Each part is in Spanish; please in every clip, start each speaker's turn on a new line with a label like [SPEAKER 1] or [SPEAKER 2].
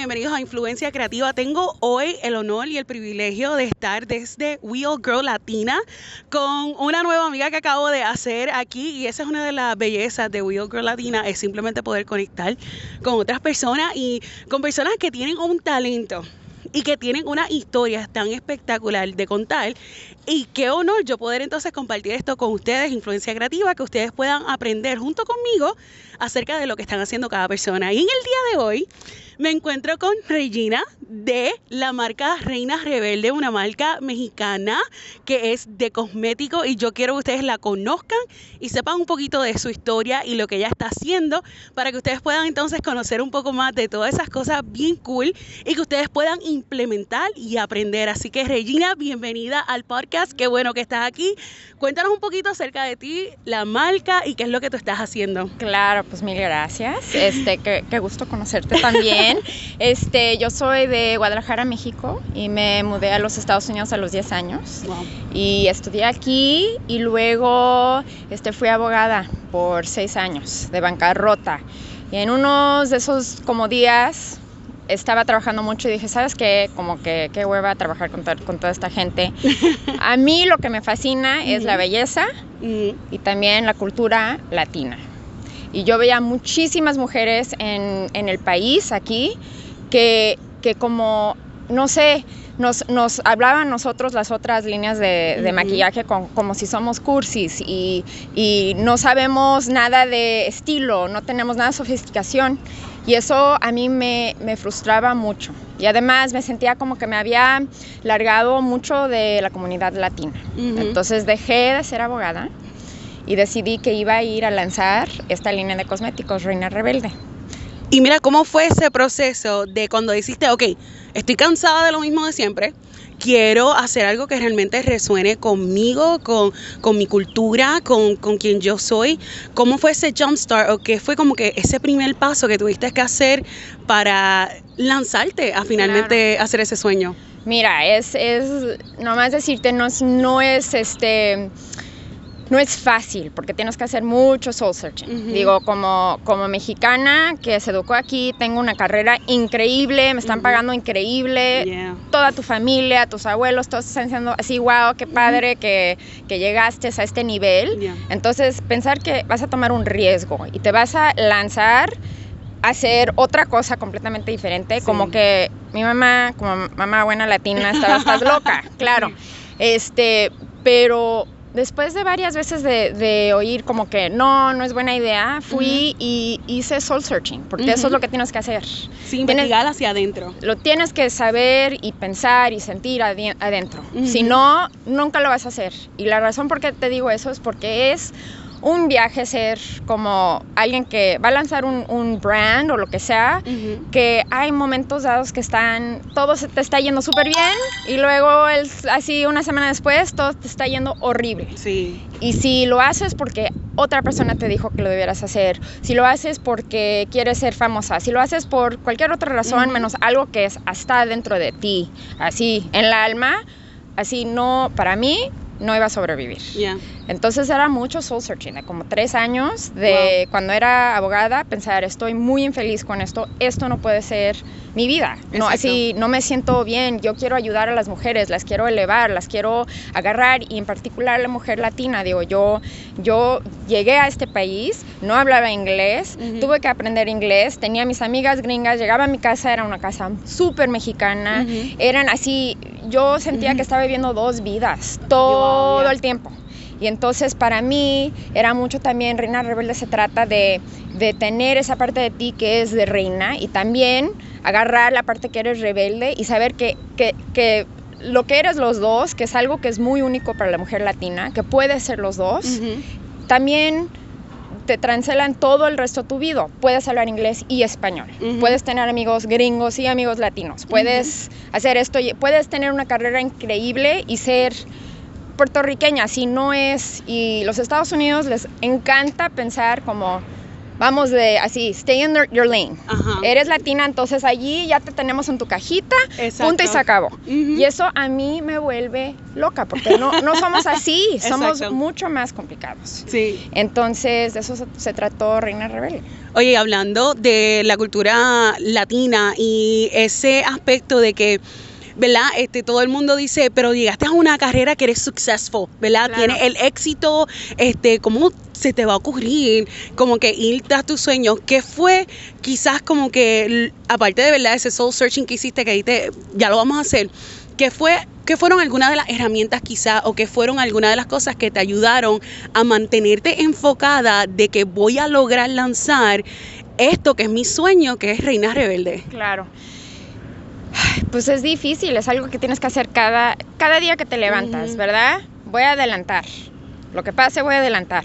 [SPEAKER 1] bienvenidos a Influencia Creativa. Tengo hoy el honor y el privilegio de estar desde Wheel Girl Latina con una nueva amiga que acabo de hacer aquí y esa es una de las bellezas de Wheel Girl Latina, es simplemente poder conectar con otras personas y con personas que tienen un talento y que tienen una historia tan espectacular de contar. Y qué honor yo poder entonces compartir esto con ustedes, influencia creativa, que ustedes puedan aprender junto conmigo acerca de lo que están haciendo cada persona. Y en el día de hoy me encuentro con Regina de la marca Reina Rebelde, una marca mexicana que es de cosmético y yo quiero que ustedes la conozcan y sepan un poquito de su historia y lo que ella está haciendo para que ustedes puedan entonces conocer un poco más de todas esas cosas bien cool y que ustedes puedan implementar y aprender. Así que Regina, bienvenida al podcast, qué bueno que estás aquí. Cuéntanos un poquito acerca de ti, la marca y qué es lo que tú estás haciendo.
[SPEAKER 2] Claro, pues mil gracias. Este, qué, qué gusto conocerte también. Este, yo soy de Guadalajara, México, y me mudé a los Estados Unidos a los 10 años. Y estudié aquí y luego este, fui abogada por 6 años de bancarrota. Y en unos de esos como días estaba trabajando mucho y dije, ¿sabes qué? Como que qué hueva trabajar con, con toda esta gente. A mí lo que me fascina es la belleza y también la cultura latina. Y yo veía muchísimas mujeres en, en el país, aquí, que, que como, no sé, nos, nos, hablaban nosotros las otras líneas de, de maquillaje con, como si somos cursis y, y, no sabemos nada de estilo, no tenemos nada de sofisticación. Y eso a mí me, me, frustraba mucho. Y además me sentía como que me había largado mucho de la comunidad latina. Uh -huh. Entonces dejé de ser abogada y decidí que iba a ir a lanzar esta línea de cosméticos, Reina Rebelde.
[SPEAKER 1] Y mira, ¿cómo fue ese proceso de cuando dijiste, ok, estoy cansada de lo mismo de siempre, quiero hacer algo que realmente resuene conmigo, con, con mi cultura, con, con, quien yo soy? ¿Cómo fue ese jumpstart o qué fue como que ese primer paso que tuviste que hacer para lanzarte a finalmente claro. hacer ese sueño?
[SPEAKER 2] Mira, es, es nomás decirte, no no es este no es fácil porque tienes que hacer mucho soul searching. Uh -huh. Digo, como, como mexicana que se educó aquí, tengo una carrera increíble, me están uh -huh. pagando increíble, yeah. toda tu familia, tus abuelos, todos están diciendo así, wow, qué padre uh -huh. que, que, llegaste a este nivel. Yeah. Entonces, pensar que vas a tomar un riesgo y te vas a lanzar a hacer otra cosa completamente diferente, sí. como que mi mamá, como mamá buena latina, estaba, estás loca, claro. Este, pero después de varias veces de, de, oír como que no, no es buena idea, fui uh -huh. y hice soul searching, porque uh -huh. eso es lo que tienes que hacer.
[SPEAKER 1] Sí, investigar hacia adentro.
[SPEAKER 2] Lo tienes que saber y pensar y sentir adentro. Uh -huh. Si no, nunca lo vas a hacer. Y la razón por qué te digo eso es porque es un viaje ser como alguien que va a lanzar un, un brand o lo que sea, uh -huh. que hay momentos dados que están, todo se te está yendo súper bien y luego el, así una semana después todo te está yendo horrible.
[SPEAKER 1] Sí.
[SPEAKER 2] Y si lo haces porque otra persona te dijo que lo debieras hacer, si lo haces porque quieres ser famosa, si lo haces por cualquier otra razón uh -huh. menos algo que es hasta dentro de ti, así, en el alma, así no, para mí no iba a sobrevivir.
[SPEAKER 1] Yeah.
[SPEAKER 2] Entonces era mucho soul searching, de como tres años de wow. cuando era abogada, pensar, estoy muy infeliz con esto, esto no puede ser mi vida. No, así no me siento bien, yo quiero ayudar a las mujeres, las quiero elevar, las quiero agarrar y en particular la mujer latina, digo, yo, yo llegué a este país, no hablaba inglés, uh -huh. tuve que aprender inglés, tenía mis amigas gringas, llegaba a mi casa, era una casa súper mexicana, uh -huh. eran así, yo sentía uh -huh. que estaba viviendo dos vidas todo wow, yeah. el tiempo. Y entonces para mí era mucho también, Reina Rebelde se trata de, de, tener esa parte de ti que es de reina y también agarrar la parte que eres rebelde y saber que, que, que lo que eres los dos, que es algo que es muy único para la mujer latina, que puede ser los dos, uh -huh. también te trancelan todo el resto de tu vida. Puedes hablar inglés y español. Uh -huh. Puedes tener amigos gringos y amigos latinos. Puedes uh -huh. hacer esto. Puedes tener una carrera increíble y ser puertorriqueña, si no es, y los Estados Unidos les encanta pensar como vamos de así, stay in your lane. Eres latina, entonces allí ya te tenemos en tu cajita, punto y se acabó. Y eso a mí me vuelve loca, porque no, no somos así, somos mucho más complicados.
[SPEAKER 1] Sí.
[SPEAKER 2] Entonces, de eso se, trató Reina Rebelde.
[SPEAKER 1] Oye, hablando de la cultura latina y ese aspecto de que ¿verdad? Este, todo el mundo dice, pero llegaste a una carrera que eres successful, ¿verdad? Tienes el éxito, este, ¿cómo se te va a ocurrir? Como que ir tras tus sueños. ¿Qué fue quizás como que, aparte de, ¿verdad? Ese soul searching que hiciste, que ahí te, ya lo vamos a hacer, ¿qué fue ¿Qué fueron algunas de las herramientas quizás o qué fueron algunas de las cosas que te ayudaron a mantenerte enfocada de que voy a lograr lanzar esto que es mi sueño, que es Reina Rebelde?
[SPEAKER 2] Claro. Pues es difícil, es algo que tienes que hacer cada, cada día que te levantas, ¿verdad? Voy a adelantar. Lo que pase voy a adelantar.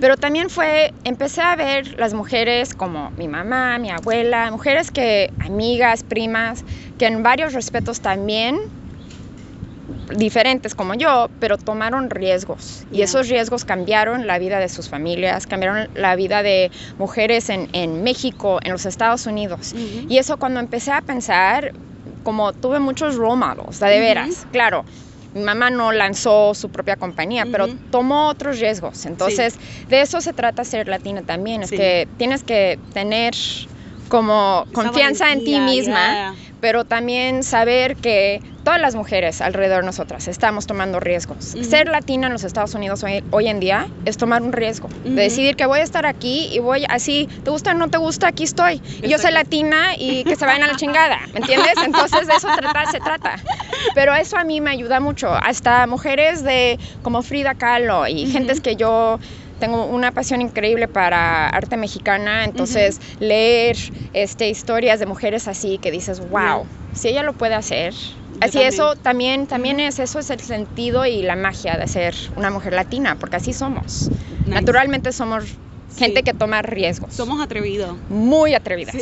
[SPEAKER 2] Pero también fue, empecé a ver las mujeres como mi mamá, mi abuela, mujeres que, amigas, primas, que en varios respetos también diferentes como yo, pero tomaron riesgos. Y esos riesgos cambiaron la vida de sus familias, cambiaron la vida de mujeres en, en México, en los Estados Unidos. Y eso cuando empecé a pensar, como tuve muchos role models, de veras, claro. Mi mamá no lanzó su propia compañía, pero tomó otros riesgos. Entonces, de eso se trata ser latina también, es que tienes que tener como confianza en ti misma, pero también saber que todas las mujeres alrededor de nosotras estamos tomando riesgos. Ser latina en los Estados Unidos hoy, en día es tomar un riesgo, de decidir que voy a estar aquí y voy así, te gusta o no te gusta, aquí estoy. Y yo soy latina y que se vayan a la chingada, ¿me entiendes? Entonces de eso se trata. Pero eso a mí me ayuda mucho, hasta mujeres de como Frida Kahlo y gentes que yo tengo una pasión increíble para arte mexicana, entonces leer este, historias de mujeres así que dices, wow, si ella lo puede hacer. así eso también, también es, eso es el sentido y la magia de ser una mujer latina, porque así somos. Naturalmente somos gente que toma riesgos.
[SPEAKER 1] Somos atrevidos.
[SPEAKER 2] Muy atrevidas.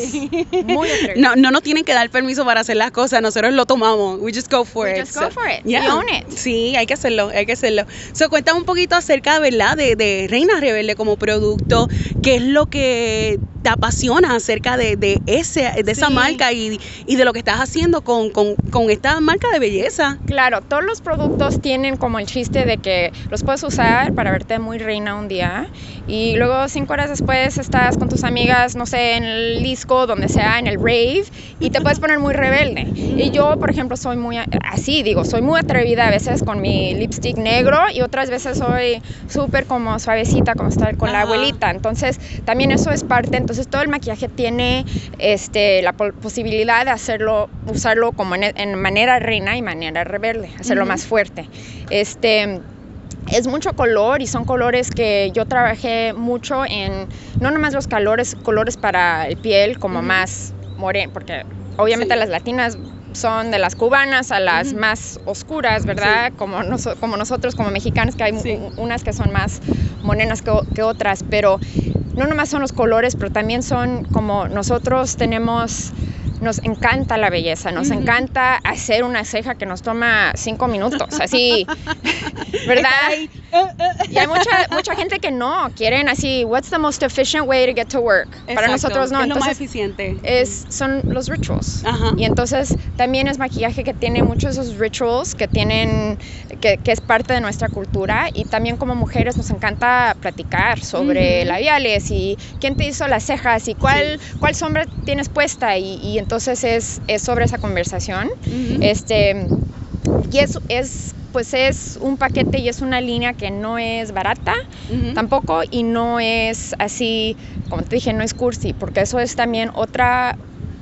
[SPEAKER 2] Muy atrevidas.
[SPEAKER 1] No, no nos tienen que dar permiso para hacer las cosas, nosotros lo tomamos. We just go for
[SPEAKER 2] We
[SPEAKER 1] it.
[SPEAKER 2] Just go for it. We own it.
[SPEAKER 1] Sí, hay que hacerlo, hay que hacerlo. So, cuéntame un poquito acerca, ¿verdad? De, de Reina Rebelde como producto, qué es lo que te apasiona acerca de, de ese, de esa marca y, y, de lo que estás haciendo con, con, con, esta marca de belleza.
[SPEAKER 2] Claro, todos los productos tienen como el chiste de que los puedes usar para verte muy reina un día y luego cinco horas después estás con tus amigas, no sé, en el disco, donde sea, en el rave y te puedes poner muy rebelde. Y yo, por ejemplo, soy muy así, digo, soy muy atrevida a veces con mi lipstick negro y otras veces soy súper como suavecita, como estar con la abuelita. Entonces, también eso es parte entonces todo el maquillaje tiene este, la posibilidad de hacerlo, usarlo como en, manera reina y manera rebelde, hacerlo más fuerte. Este, es mucho color y son colores que yo trabajé mucho en, no nomás los colores, colores para el piel como más moreno, porque obviamente las latinas son de las cubanas a las más oscuras, ¿verdad? Como, como nosotros como mexicanos, que hay unas que son más morenas que, que, otras, pero no nomás son los colores, pero también son como nosotros tenemos nos encanta la belleza, nos encanta hacer una ceja que nos toma cinco minutos, así, ¿verdad? Y hay mucha, mucha gente que no, quieren así, what's the most efficient way to get to work? Para nosotros no.
[SPEAKER 1] Es lo más eficiente.
[SPEAKER 2] Es, son los rituals. Y entonces también es maquillaje que tiene muchos de esos rituals que tienen, que, que, es parte de nuestra cultura y también como mujeres nos encanta platicar sobre labiales y quién te hizo las cejas y cuál, cuál sombra tienes puesta y, y entonces es, es, sobre esa conversación. este, y es, es pues es un paquete y es una línea que no es barata tampoco y no es así, como te dije, no es cursi, porque eso es también otra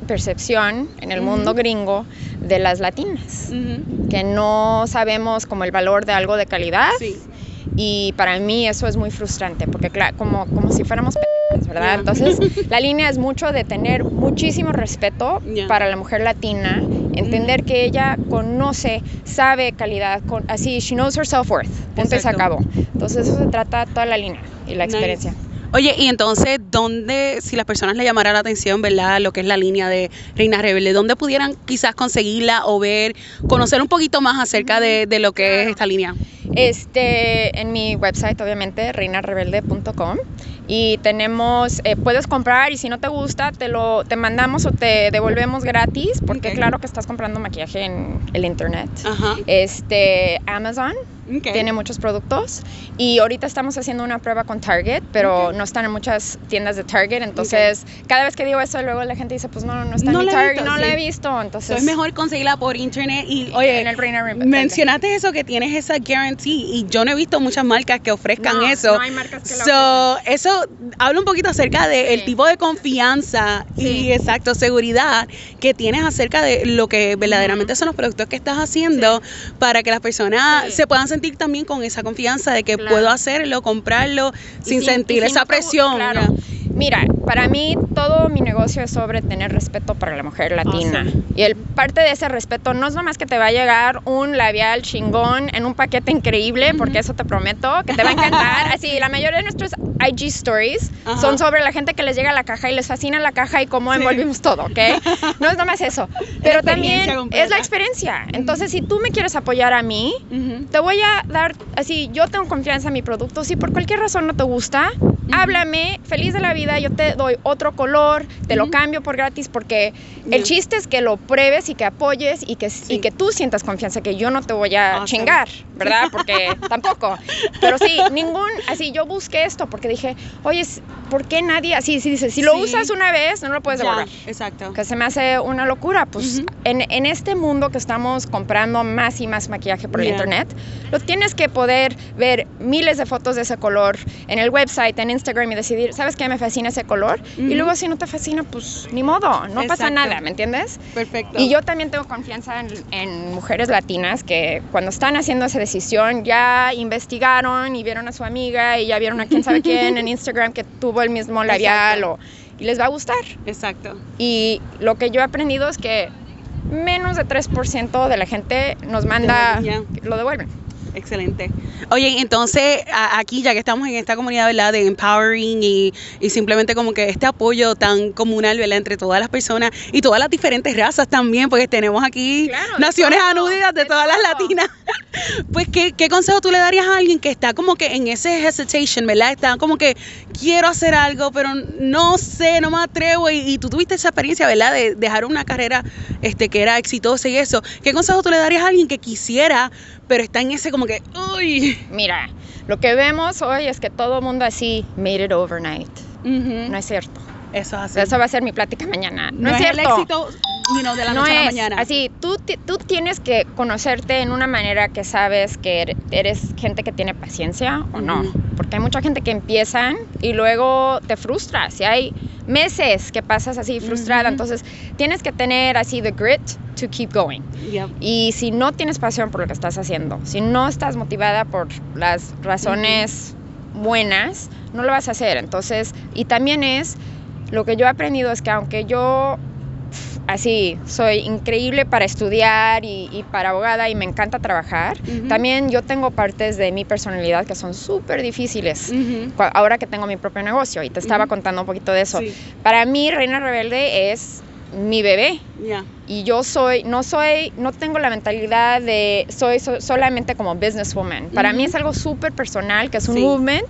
[SPEAKER 2] percepción en el mundo gringo de las latinas, que no sabemos como el valor de algo de calidad. Y para mí eso es muy frustrante, porque como, como si fuéramos ¿verdad? Entonces, la línea es mucho de tener muchísimo respeto para la mujer latina, entender que ella conoce, sabe calidad, con, así, she knows her self-worth, punto y se acabó. Entonces, eso se trata toda la línea y la experiencia.
[SPEAKER 1] Oye, y entonces, ¿dónde, si las personas le llamara la atención, ¿verdad? Lo que es la línea de Reina Rebelde, ¿dónde pudieran quizás conseguirla o ver, conocer un poquito más acerca de, de lo que es esta línea?
[SPEAKER 2] Este, en mi website, obviamente, reinarebelde.com y tenemos, eh, puedes comprar y si no te gusta, te lo te mandamos o te devolvemos gratis, porque claro que estás comprando maquillaje en el internet.
[SPEAKER 1] Ajá.
[SPEAKER 2] Este, Amazon
[SPEAKER 1] Ok.
[SPEAKER 2] tiene muchos productos y ahorita estamos haciendo una prueba con Target, pero
[SPEAKER 1] Ok.
[SPEAKER 2] no están en muchas tiendas de Target, entonces cada vez que digo eso luego la gente dice, pues no, no está
[SPEAKER 1] No
[SPEAKER 2] en mi
[SPEAKER 1] la
[SPEAKER 2] Target,
[SPEAKER 1] visto,
[SPEAKER 2] no la
[SPEAKER 1] sí.
[SPEAKER 2] he visto, entonces
[SPEAKER 1] es mejor conseguirla por internet y, oye,
[SPEAKER 2] en el Reinvent.
[SPEAKER 1] mencionaste eso que tienes esa guarantee y yo no he visto muchas marcas que ofrezcan
[SPEAKER 2] No,
[SPEAKER 1] eso.
[SPEAKER 2] no hay marcas que la
[SPEAKER 1] so, eso habla un poquito acerca del
[SPEAKER 2] Sí.
[SPEAKER 1] tipo de confianza y
[SPEAKER 2] Sí.
[SPEAKER 1] exacto seguridad que tienes acerca de lo que verdaderamente son los productos que estás haciendo para que las personas se puedan sentir también con esa confianza de que
[SPEAKER 2] Claro.
[SPEAKER 1] puedo hacerlo, comprarlo sin
[SPEAKER 2] si-
[SPEAKER 1] sentir esa presión.
[SPEAKER 2] claro. Mira, para mí todo mi negocio es sobre tener respeto para la mujer latina. Y el parte de ese respeto no es nomás que te va a llegar un labial chingón en un paquete increíble, porque eso te prometo que te va a encantar. Así, la mayoría de nuestros IG stories
[SPEAKER 1] Ajá.
[SPEAKER 2] son sobre la gente que les llega a la caja y les fascina la caja y cómo
[SPEAKER 1] Sí.
[SPEAKER 2] envolvimos todo, ¿ok? No es nomás eso. Pero también
[SPEAKER 1] completa.
[SPEAKER 2] es la experiencia. Entonces, si tú me quieres apoyar a mí,
[SPEAKER 1] Ujú.
[SPEAKER 2] te voy a dar, así, yo tengo confianza en mi producto. Si por cualquier razón no te gusta, háblame, feliz de la vida, yo te doy otro color, te lo cambio por gratis, porque el chiste es que lo pruebes y que apoyes y que,
[SPEAKER 1] Sí.
[SPEAKER 2] y que tú sientas confianza, que yo no te voy a
[SPEAKER 1] Awesome.
[SPEAKER 2] chingar, ¿verdad? Porque tampoco. Pero sí, ningún, así, yo busqué esto porque dije, oye, ¿por qué nadie, así, si dices, si lo
[SPEAKER 1] Sí.
[SPEAKER 2] usas una vez, no lo puedes
[SPEAKER 1] Ya,
[SPEAKER 2] devolver?
[SPEAKER 1] exacto.
[SPEAKER 2] que se me hace una locura. Pues
[SPEAKER 1] Ujú.
[SPEAKER 2] en, en este mundo que estamos comprando más y más maquillaje por el
[SPEAKER 1] Yeah.
[SPEAKER 2] internet, lo tienes que poder ver miles de fotos de ese color en el website, en Instagram y decidir, ¿sabes qué? Me fascina ese color.
[SPEAKER 1] Ujú.
[SPEAKER 2] Y luego si no te fascina, pues ni modo, no pasa
[SPEAKER 1] Exacto.
[SPEAKER 2] nada, ¿me entiendes?
[SPEAKER 1] Perfecto.
[SPEAKER 2] Y yo también tengo confianza en, en mujeres latinas que cuando están haciendo esa decisión ya investigaron y vieron a su amiga y ya vieron a quién sabe quién en Instagram que tuvo el mismo labial o, y les va a gustar.
[SPEAKER 1] Exacto.
[SPEAKER 2] Y lo que yo he aprendido es que menos de 3% de la gente nos manda, lo devuelven.
[SPEAKER 1] Excelente. Oye, entonces a- aquí ya que estamos en esta comunidad, ¿verdad? De empowering y, y simplemente como que este apoyo tan comunal, ¿verdad? Entre todas las personas y todas las diferentes razas también, porque tenemos aquí
[SPEAKER 2] Claro,
[SPEAKER 1] naciones
[SPEAKER 2] todo,
[SPEAKER 1] anudidas de,
[SPEAKER 2] de
[SPEAKER 1] todas las latinas. Pues, ¿qué, ¿qué consejo tú le darías a alguien que está como que en ese hesitation, ¿verdad? Está como que quiero hacer algo, pero no sé, no me atrevo. Y, y tú tuviste esa experiencia, ¿verdad? De dejar una carrera este, que era exitosa y eso. ¿Qué consejo tú le darías a alguien que quisiera, pero está en ese como que, uy?
[SPEAKER 2] Mira, lo que vemos hoy es que todo el mundo así made it overnight. No es cierto.
[SPEAKER 1] Eso es así.
[SPEAKER 2] Eso va a ser mi plática mañana. No,
[SPEAKER 1] no,
[SPEAKER 2] es
[SPEAKER 1] es el éxito you know, de la
[SPEAKER 2] no
[SPEAKER 1] noche a la mañana.
[SPEAKER 2] así. Tú, tú tienes que conocerte en una manera que sabes que er- eres gente que tiene paciencia o no. Porque hay mucha gente que empiezan y luego te frustras. Y hay meses que pasas así frustrada. Entonces tienes que tener así the grit to keep going.
[SPEAKER 1] Yep.
[SPEAKER 2] Y si no tienes pasión por lo que estás haciendo, si no estás motivada por las razones buenas, no lo vas a hacer. Entonces, y también es, lo que yo he aprendido es que aunque yo así soy increíble para estudiar y, y para abogada y me encanta trabajar, también yo tengo partes de mi personalidad que son súper difíciles. Ahora que tengo mi propio negocio y te estaba contando un poquito de eso.
[SPEAKER 1] Sí.
[SPEAKER 2] Para mí, Reina Rebelde es mi bebé y yo soy, no soy, no tengo la mentalidad de soy so- solamente como businesswoman. Para mí es algo súper personal, que es un
[SPEAKER 1] Sí.
[SPEAKER 2] movement,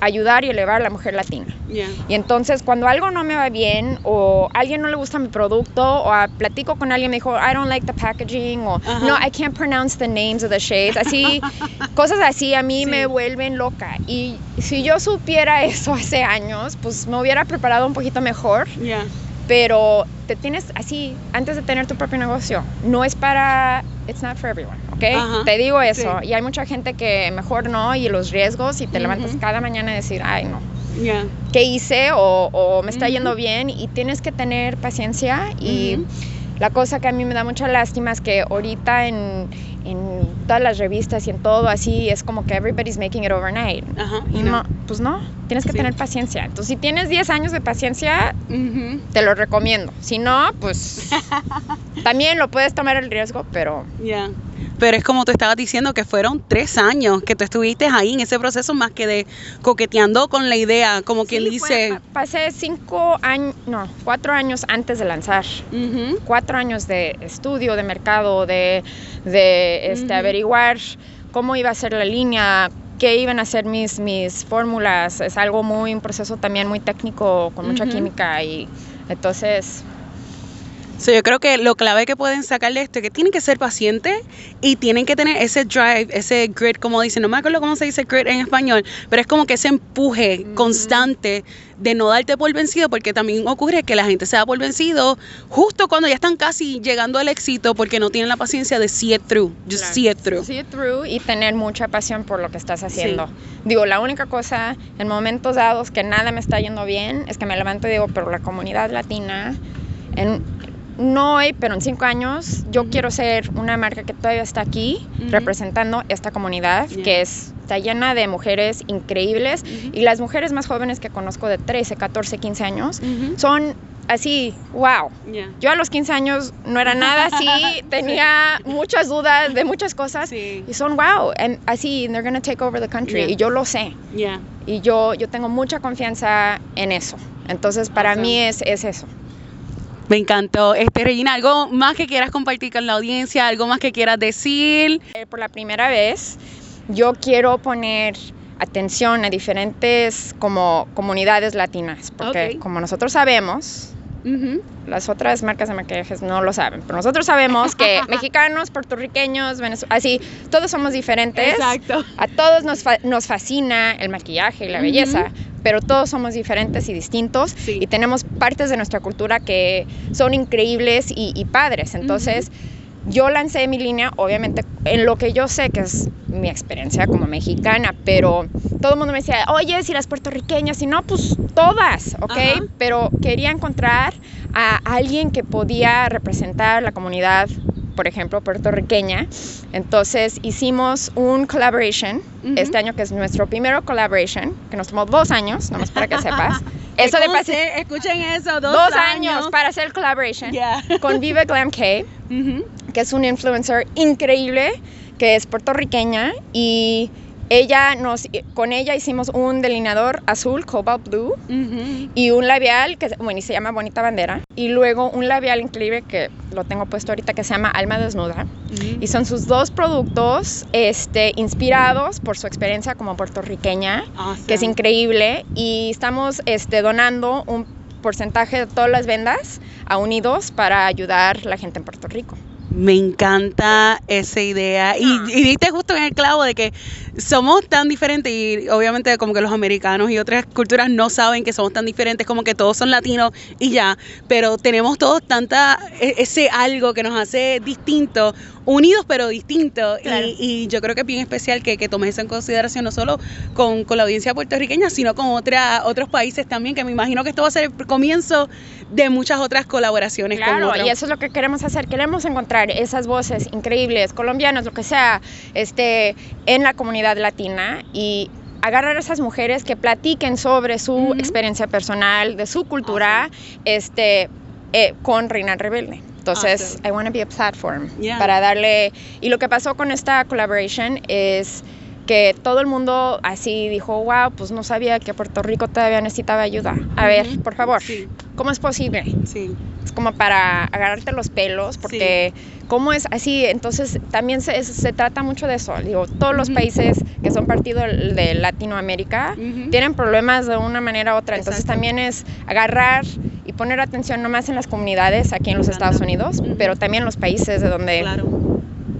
[SPEAKER 2] ayudar y elevar a la mujer latina.
[SPEAKER 1] Ya.
[SPEAKER 2] Y entonces cuando algo no me va bien o a alguien no le gusta mi producto o a- platico con alguien me dijo I don't like the packaging o
[SPEAKER 1] Ajá.
[SPEAKER 2] no I can't pronounce the names of the shades así cosas así a mí
[SPEAKER 1] Sí.
[SPEAKER 2] me vuelven loca y si yo supiera eso hace años pues me hubiera preparado un poquito mejor
[SPEAKER 1] Ya.
[SPEAKER 2] pero te tienes así antes de tener tu propio negocio no es para it's not for everyone.
[SPEAKER 1] Ajá,
[SPEAKER 2] te digo eso
[SPEAKER 1] sí.
[SPEAKER 2] y hay mucha gente que mejor no y los riesgos y te
[SPEAKER 1] Ujú.
[SPEAKER 2] levantas cada mañana y decir ay no
[SPEAKER 1] Ya.
[SPEAKER 2] qué hice o, o me está
[SPEAKER 1] Ujú.
[SPEAKER 2] yendo bien y tienes que tener paciencia y
[SPEAKER 1] Ujú.
[SPEAKER 2] la cosa que a mí me da mucha lástima es que ahorita en, en todas las revistas y en todo así es como que everybody's making it overnight.
[SPEAKER 1] Ajá.
[SPEAKER 2] Y no,
[SPEAKER 1] no.
[SPEAKER 2] pues no, tienes que
[SPEAKER 1] Sí.
[SPEAKER 2] tener paciencia. Entonces, si tienes 10 años de paciencia,
[SPEAKER 1] Ujú.
[SPEAKER 2] te lo recomiendo. Si no, pues también lo puedes tomar el riesgo, pero
[SPEAKER 1] Ya. Pero es como tú estabas diciendo que fueron tres años que tú estuviste ahí en ese proceso más que de coqueteando con la idea, como quien
[SPEAKER 2] Sí, fue-
[SPEAKER 1] dice.
[SPEAKER 2] pa- pasé cinco años, no, cuatro años antes de lanzar. Cuatro años de estudio de mercado, de, de este, averiguar cómo iba a ser la línea, qué iban a ser mis, mis fórmulas. Es algo muy, un proceso también muy técnico, con mucha química y entonces
[SPEAKER 1] yo creo que lo clave que pueden sacar de esto es que tienen que ser pacientes y tienen que tener ese drive, ese grit, como dicen, no me acuerdo cómo se dice grit en español, pero es como que ese empuje constante de no darte por vencido, porque también ocurre que la gente se da por vencido justo cuando ya están casi llegando al éxito porque no tienen la paciencia de see it through, just see it through.
[SPEAKER 2] See it through y tener mucha pasión por lo que estás haciendo. Digo, la única cosa en momentos dados que nada me está yendo bien es que me levanto y digo, pero la comunidad latina en no hoy, pero en cinco años, yo quiero ser una marca que todavía está aquí representando esta comunidad que está llena de mujeres increíbles. Y las mujeres más jóvenes que conozco de 13, 14, 15 años son así, wow. Yo a los 15 años no era nada así, tenía muchas dudas de muchas cosas. Y son wow, and así, they're going to take over the country. Y yo lo sé. Y yo, yo tengo mucha confianza en eso. Entonces, para mí es, es eso.
[SPEAKER 1] Me encantó. Este, Regina, ¿algo más que quieras compartir con la audiencia? ¿Algo más que quieras decir?
[SPEAKER 2] Eh, por la primera vez, yo quiero poner atención a diferentes como comunidades latinas, porque como nosotros sabemos, las otras marcas de maquillajes no lo saben, pero nosotros sabemos que mexicanos, puertorriqueños, venezolanos, así, todos somos diferentes.
[SPEAKER 1] Exacto.
[SPEAKER 2] A todos nos, nos fascina el maquillaje y la belleza, pero todos somos diferentes y distintos y tenemos partes de nuestra cultura que son increíbles y, padres. Entonces, yo lancé mi línea, obviamente, en lo que yo sé que es mi experiencia como mexicana, pero todo el mundo me decía, oye, si las puertorriqueñas, si no, pues todas, ¿ok? Pero quería encontrar a alguien que podía representar la comunidad por ejemplo, puertorriqueña. Entonces hicimos un collaboration este año, que es nuestro primero collaboration, que nos tomó dos años, nomás para que sepas.
[SPEAKER 1] eso de escuchen eso, dos,
[SPEAKER 2] dos años. para hacer el collaboration con Viva Glam K, que es un influencer increíble, que es puertorriqueña y ella nos, con ella hicimos un delineador azul, cobalt blue, y un labial que bueno, se llama Bonita Bandera, y luego un labial increíble que lo tengo puesto ahorita que se llama Alma Desnuda. Y son sus dos productos este, inspirados por su experiencia como puertorriqueña, que es increíble, y estamos este, donando un porcentaje de todas las vendas a Unidos para ayudar a la gente en Puerto Rico.
[SPEAKER 1] Me encanta esa idea. Y, y, diste justo en el clavo de que somos tan diferentes y obviamente como que los americanos y otras culturas no saben que somos tan diferentes, como que todos son latinos y ya, pero tenemos todos tanta, e, ese algo que nos hace distintos, unidos pero distintos. Y, yo creo que es bien especial que, que tomes eso en consideración, no solo con, con la audiencia puertorriqueña, sino con otra, otros países también, que me imagino que esto va a ser el comienzo de muchas otras colaboraciones.
[SPEAKER 2] Claro, y eso es lo que queremos hacer, queremos encontrar esas voces increíbles, colombianos, lo que sea, este, en la comunidad latina y agarrar a esas mujeres que platiquen sobre su experiencia personal, de su cultura, este, eh, con Reina Rebelde. Entonces, I want to be a platform para darle... Y lo que pasó con esta collaboration es que todo el mundo así dijo, wow, pues no sabía que Puerto Rico todavía necesitaba ayuda. A ver, por favor, ¿cómo es posible? Sí. Es como para agarrarte los pelos, porque ¿cómo es así? Entonces también se, se, trata mucho de eso. Digo, todos los países que son partido de Latinoamérica tienen problemas de una manera u otra. Entonces también es agarrar y poner atención no más en las comunidades aquí en los Estados Unidos, pero también en los países de donde... Claro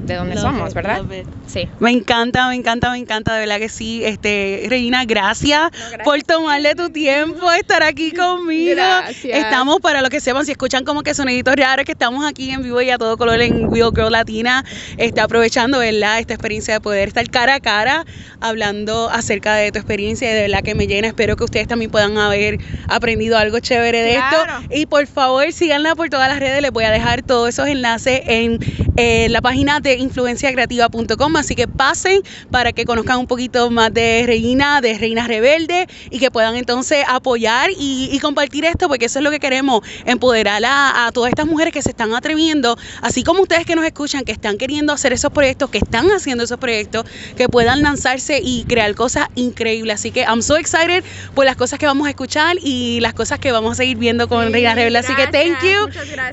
[SPEAKER 2] de dónde somos, ¿verdad?
[SPEAKER 1] Sí. Me encanta, me encanta, me encanta, de verdad que sí. Este, Reina, gracias, por tomarle tu tiempo, estar aquí conmigo. Gracias. Estamos, para los que sepan, si escuchan como que soniditos raros, que estamos aquí en vivo y a todo color en Wheel Girl Latina, está aprovechando, ¿verdad? Esta experiencia de poder estar cara a cara hablando acerca de tu experiencia y de verdad que me llena. Espero que ustedes también puedan haber aprendido algo chévere de esto. Y por favor, síganla por todas las redes, les voy a dejar todos esos enlaces en eh, la página de influenciacreativa.com, así que pasen para que conozcan un poquito más de Reina, de Reina Rebelde y que puedan entonces apoyar y, compartir esto, porque eso es lo que queremos, empoderar a, todas estas mujeres que se están atreviendo, así como ustedes que nos escuchan, que están queriendo hacer esos proyectos, que están haciendo esos proyectos, que puedan lanzarse y crear cosas increíbles. Así que I'm so excited por las cosas que vamos a escuchar y las cosas que vamos a seguir viendo con Reina Rebelde. Así que thank you.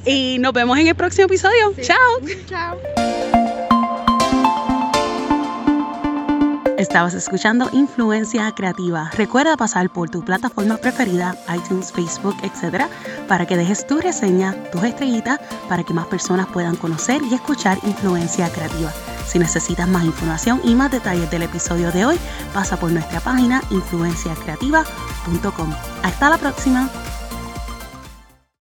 [SPEAKER 1] Y nos vemos en el próximo episodio. Chao. Chao. Estabas escuchando Influencia Creativa. Recuerda pasar por tu plataforma preferida, iTunes, Facebook, etc., para que dejes tu reseña, tus estrellitas, para que más personas puedan conocer y escuchar Influencia Creativa. Si necesitas más información y más detalles del episodio de hoy, pasa por nuestra página influenciacreativa.com. Hasta la próxima.